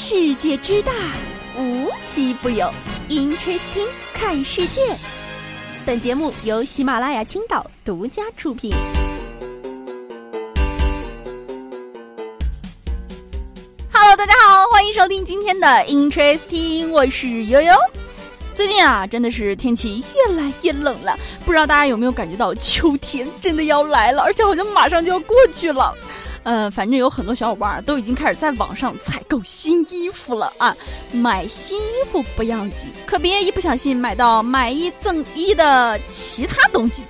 世界之大，无奇不有。Interesting，看世界。本节目由喜马拉雅青岛独家出品。Hello，大家好，欢迎收听今天的 Interesting，我是悠悠。最近啊，真的是天气越来越冷了，不知道大家有没有感觉到秋天真的要来了，而且好像马上就要过去了。呃，反正有很多小伙伴都已经开始在网上采购新衣服了啊！买新衣服不要紧，可别一不小心买到买一赠一的其他东西。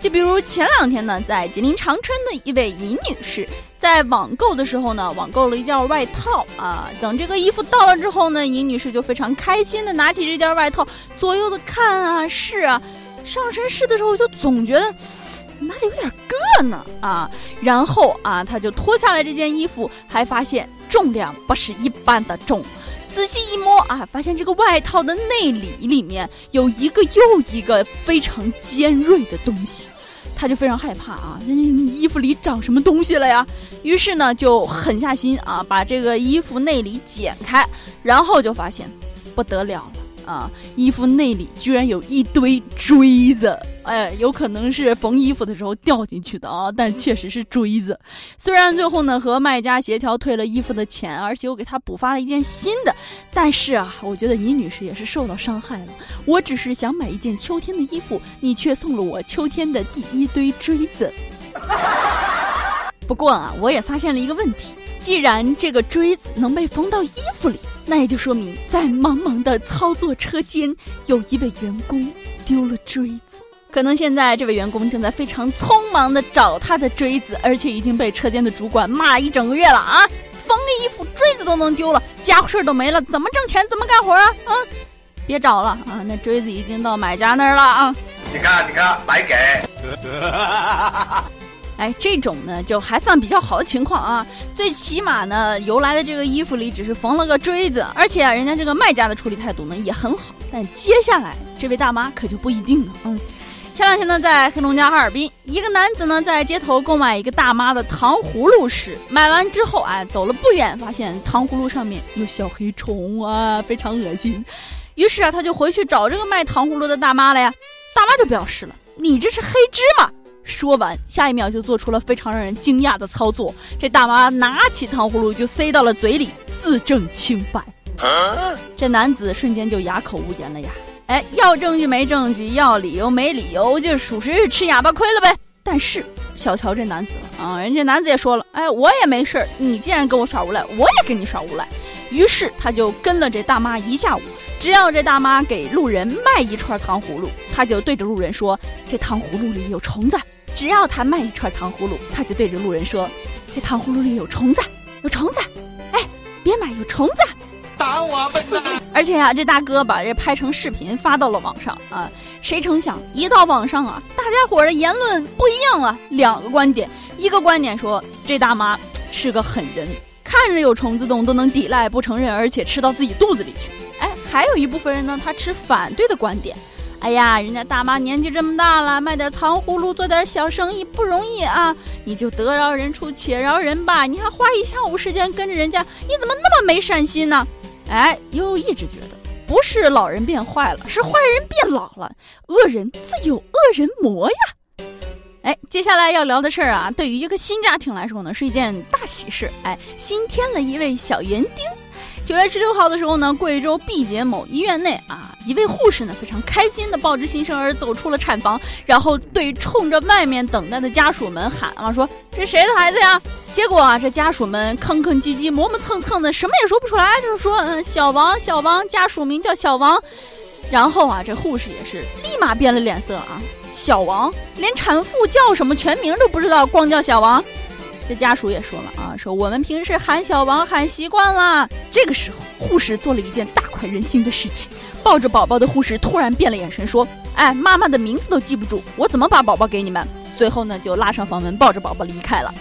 就比如前两天呢，在吉林长春的一位尹女士，在网购的时候呢，网购了一件外套啊。等这个衣服到了之后呢，尹女士就非常开心的拿起这件外套，左右的看啊试啊，上身试的时候就总觉得。哪里有点硌呢？啊，然后啊，他就脱下来这件衣服，还发现重量不是一般的重。仔细一摸啊，发现这个外套的内里里面有一个又一个非常尖锐的东西，他就非常害怕啊，衣服里长什么东西了呀？于是呢，就狠下心啊，把这个衣服内里剪开，然后就发现不得了了。啊，衣服内里居然有一堆锥子，哎，有可能是缝衣服的时候掉进去的啊，但确实是锥子。虽然最后呢和卖家协调退了衣服的钱，而且我给他补发了一件新的，但是啊，我觉得尹女士也是受到伤害了。我只是想买一件秋天的衣服，你却送了我秋天的第一堆锥子。不过啊，我也发现了一个问题，既然这个锥子能被缝到衣服里。那也就说明，在茫茫的操作车间，有一位员工丢了锥子。可能现在这位员工正在非常匆忙的找他的锥子，而且已经被车间的主管骂一整个月了啊！缝个衣服锥子都能丢了，家伙事儿都没了，怎么挣钱？怎么干活啊？啊！别找了啊！那锥子已经到买家那儿了啊！你看，你看，白给。哎，这种呢就还算比较好的情况啊，最起码呢邮来的这个衣服里只是缝了个锥子，而且啊人家这个卖家的处理态度呢也很好。但接下来这位大妈可就不一定了。嗯，前两天呢在黑龙江哈尔滨，一个男子呢在街头购买一个大妈的糖葫芦时，买完之后啊走了不远，发现糖葫芦上面有小黑虫啊，非常恶心。于是啊他就回去找这个卖糖葫芦的大妈了呀，大妈就表示了：“你这是黑芝麻。”说完，下一秒就做出了非常让人惊讶的操作。这大妈拿起糖葫芦就塞到了嘴里，自证清白。这男子瞬间就哑口无言了呀！哎，要证据没证据，要理由没理由，就属实是吃哑巴亏了呗。但是小瞧这男子啊，人家男子也说了，哎，我也没事儿。你既然跟我耍无赖，我也跟你耍无赖。于是他就跟了这大妈一下午。只要这大妈给路人卖一串糖葫芦，他就对着路人说：“这糖葫芦里有虫子。”只要他卖一串糖葫芦，他就对着路人说：“这糖葫芦里有虫子，有虫子，哎，别买，有虫子，打我笨蛋！”而且呀，这大哥把这拍成视频发到了网上啊。谁成想，一到网上啊，大家伙的言论不一样啊。两个观点，一个观点说这大妈是个狠人，看着有虫子洞都能抵赖不承认，而且吃到自己肚子里去。哎，还有一部分人呢，他持反对的观点。哎呀，人家大妈年纪这么大了，卖点糖葫芦做点小生意不容易啊！你就得饶人处且饶人吧，你还花一下午时间跟着人家，你怎么那么没善心呢？哎，悠悠一直觉得不是老人变坏了，是坏人变老了。恶人自有恶人磨呀！哎，接下来要聊的事儿啊，对于一个新家庭来说呢，是一件大喜事。哎，新添了一位小园丁。九月十六号的时候呢，贵州毕节某医院内啊，一位护士呢非常开心的抱着新生儿走出了产房，然后对冲着外面等待的家属们喊啊说：“这谁的孩子呀？”结果啊，这家属们吭吭唧唧、磨磨蹭蹭的，什么也说不出来，就是说：“嗯，小王，小王，家属名叫小王。”然后啊，这护士也是立马变了脸色啊，小王连产妇叫什么全名都不知道，光叫小王。这家属也说了啊，说我们平时喊小王喊习惯了。这个时候，护士做了一件大快人心的事情，抱着宝宝的护士突然变了眼神，说：“哎，妈妈的名字都记不住，我怎么把宝宝给你们？”随后呢，就拉上房门，抱着宝宝离开了。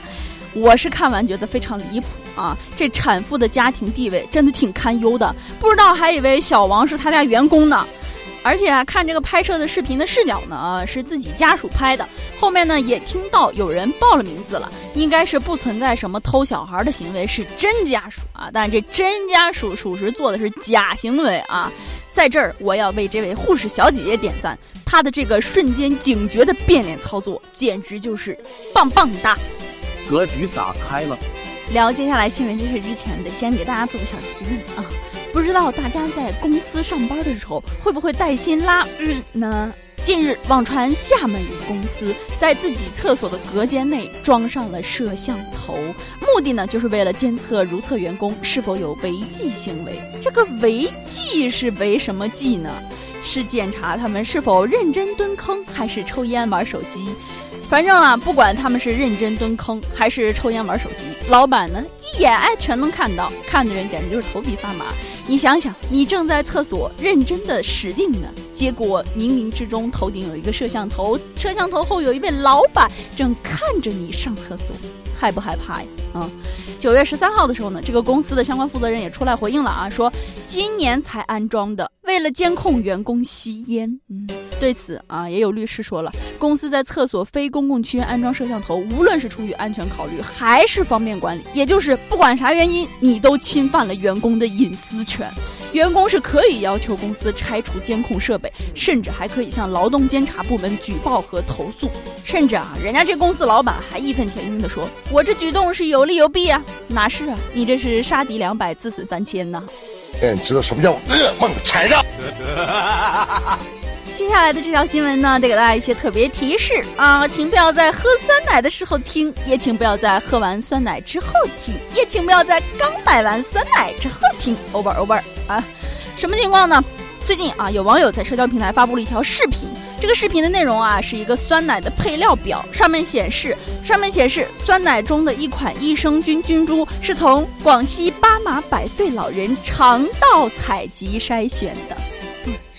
我是看完觉得非常离谱啊！这产妇的家庭地位真的挺堪忧的，不知道还以为小王是他家员工呢。而且啊，看这个拍摄的视频的视角呢，是自己家属拍的。后面呢，也听到有人报了名字了，应该是不存在什么偷小孩的行为，是真家属啊。但这真家属属实做的是假行为啊。在这儿，我要为这位护士小姐姐点赞，她的这个瞬间警觉的变脸操作，简直就是棒棒哒！格局打开了。聊接下来新闻知识之前，得先给大家做个小提问啊。不知道大家在公司上班的时候会不会带薪拉日呢？近日网传厦门一公司在自己厕所的隔间内装上了摄像头，目的呢就是为了监测如厕员工是否有违纪行为。这个违纪是违什么纪呢？是检查他们是否认真蹲坑，还是抽烟玩手机？反正啊，不管他们是认真蹲坑还是抽烟玩手机，老板呢一眼哎全能看到，看的人简直就是头皮发麻。你想想，你正在厕所认真的使劲呢，结果冥冥之中头顶有一个摄像头，摄像头后有一位老板正看着你上厕所，害不害怕呀？啊，九月十三号的时候呢，这个公司的相关负责人也出来回应了啊，说今年才安装的，为了监控员工吸烟。嗯，对此啊，也有律师说了，公司在厕所非公共区安装摄像头，无论是出于安全考虑，还是方便管理，也就是不管啥原因，你都侵犯了员工的隐私权。权，员工是可以要求公司拆除监控设备，甚至还可以向劳动监察部门举报和投诉。甚至啊，人家这公司老板还义愤填膺地说：“我这举动是有利有弊啊，哪是啊？你这是杀敌两百，自损三千呐。”哎，你，知道什么叫噩梦缠绕？接下来的这条新闻呢，得给大家一些特别提示啊，请不要在喝酸奶的时候听，也请不要在喝完酸奶之后听，也请不要在刚买完酸奶之后听。over over 啊，什么情况呢？最近啊，有网友在社交平台发布了一条视频，这个视频的内容啊，是一个酸奶的配料表，上面显示，上面显示酸奶中的一款益生菌菌株是从广西巴马百岁老人肠道采集筛选的。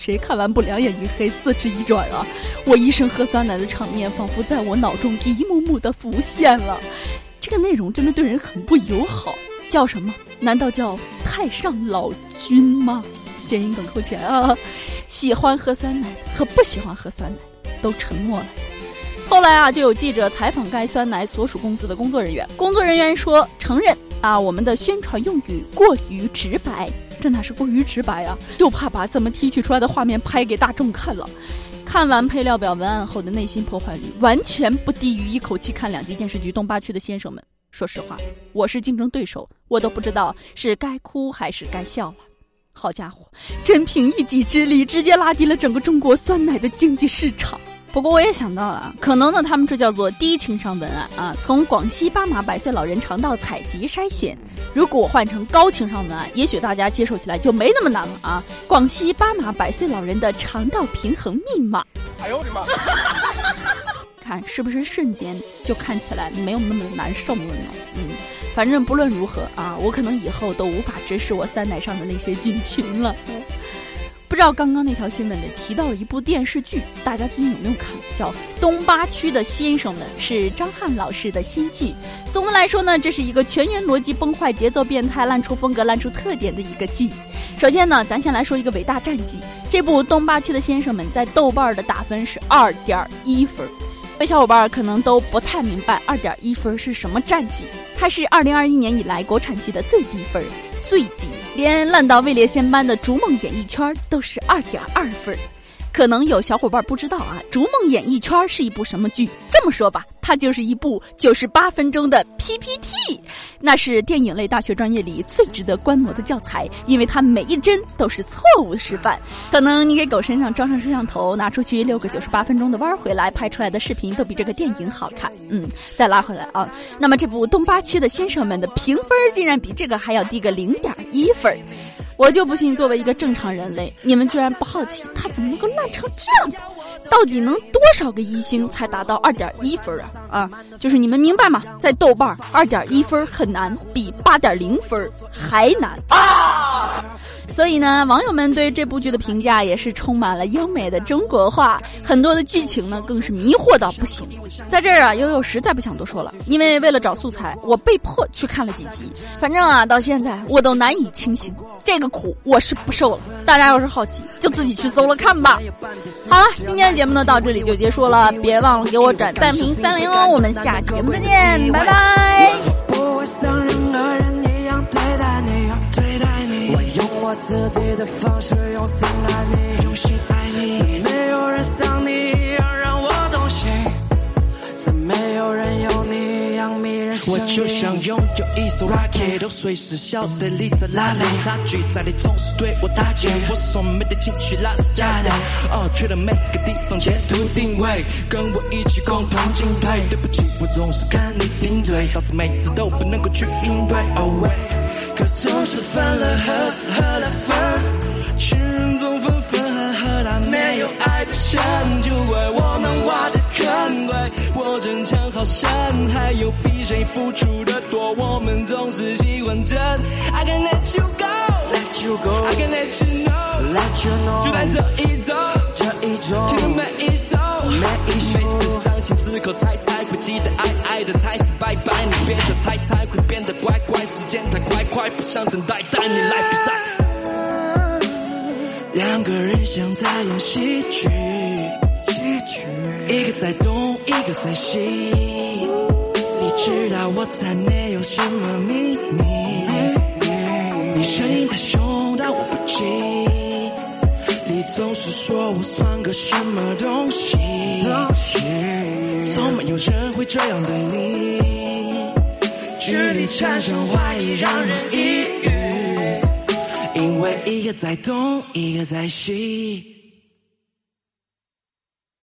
谁看完不两眼一黑、四肢一转啊？我一生喝酸奶的场面，仿佛在我脑中一幕幕的浮现了。这个内容真的对人很不友好。叫什么？难道叫太上老君吗？谐音梗扣钱啊！喜欢喝酸奶和不喜欢喝酸奶都沉默了。后来啊，就有记者采访该酸奶所属公司的工作人员，工作人员说承认啊，我们的宣传用语过于直白。这哪是过于直白啊！就怕把怎么提取出来的画面拍给大众看了。看完配料表文案后的内心破坏力，完全不低于一口气看两集电视剧《东八区的先生们》。说实话，我是竞争对手，我都不知道是该哭还是该笑了。好家伙，真凭一己之力，直接拉低了整个中国酸奶的经济市场。不过我也想到了，可能呢，他们这叫做低情商文案啊。从广西巴马百岁老人肠道采集筛选，如果换成高情商文案，也许大家接受起来就没那么难了啊。广西巴马百岁老人的肠道平衡密码。哎呦我的妈！看是不是瞬间就看起来没有那么难受了呢？嗯，反正不论如何啊，我可能以后都无法直视我酸奶上的那些菌群了。不知道刚刚那条新闻里提到了一部电视剧，大家最近有没有看？叫《东八区的先生们》，是张翰老师的新剧。总的来说呢，这是一个全员逻辑崩坏、节奏变态、烂出风格、烂出特点的一个剧。首先呢，咱先来说一个伟大战绩。这部《东八区的先生们》在豆瓣的打分是二点一分。各位小伙伴可能都不太明白二点一分是什么战绩，它是二零二一年以来国产剧的最低分，最低。连烂到位列仙班的《逐梦演艺圈》都是二点二分，可能有小伙伴不知道啊，《逐梦演艺圈》是一部什么剧？这么说吧。它就是一部九十八分钟的 PPT，那是电影类大学专业里最值得观摩的教材，因为它每一帧都是错误示范。可能你给狗身上装上摄像头，拿出去遛个九十八分钟的弯儿回来，拍出来的视频都比这个电影好看。嗯，再拉回来啊，那么这部东八区的先生们的评分竟然比这个还要低个零点一分。我就不信，作为一个正常人类，你们居然不好奇他怎么能够烂成这样的？到底能多少个一星才达到二点一分啊？啊，就是你们明白吗？在豆瓣二点一分很难，比八点零分还难啊！所以呢，网友们对这部剧的评价也是充满了优美的中国话，很多的剧情呢更是迷惑到不行。在这儿啊，悠悠实在不想多说了，因为为了找素材，我被迫去看了几集。反正啊，到现在我都难以清醒，这个苦我是不受了。大家要是好奇，就自己去搜了看吧。好了，今天的节目呢到这里就结束了，别忘了给我转赞评三连哦。我们下期节目再见，拜拜。自己的方式用我就想拥有一艘 rocket，都随时晓得你在哪里。差距在你总是对我打击，我说没得情绪那是假的。哦，去了每个地方截图定位，跟我一起共同进退。对不起，我总是跟你顶嘴，导致每次都不能够去应对。Oh wait。可总是分了合，合了付出的多，我们总是喜欢争。I can let you go，let you go，I can let you know，let you know，就在这一周，这一周，听每一首，每一首，每次伤心之后猜猜会记得爱爱的才是拜拜，你变得猜猜会变得乖乖，时间太快。快不想等待，带你来比赛。两个人像在演戏剧，一个在东，一个在西。我才没有什么秘密。你声音太凶，但我不急。你总是说我算个什么东西，从没有人会这样对你。距离产生怀疑，让人抑郁，因为一个在东，一个在西。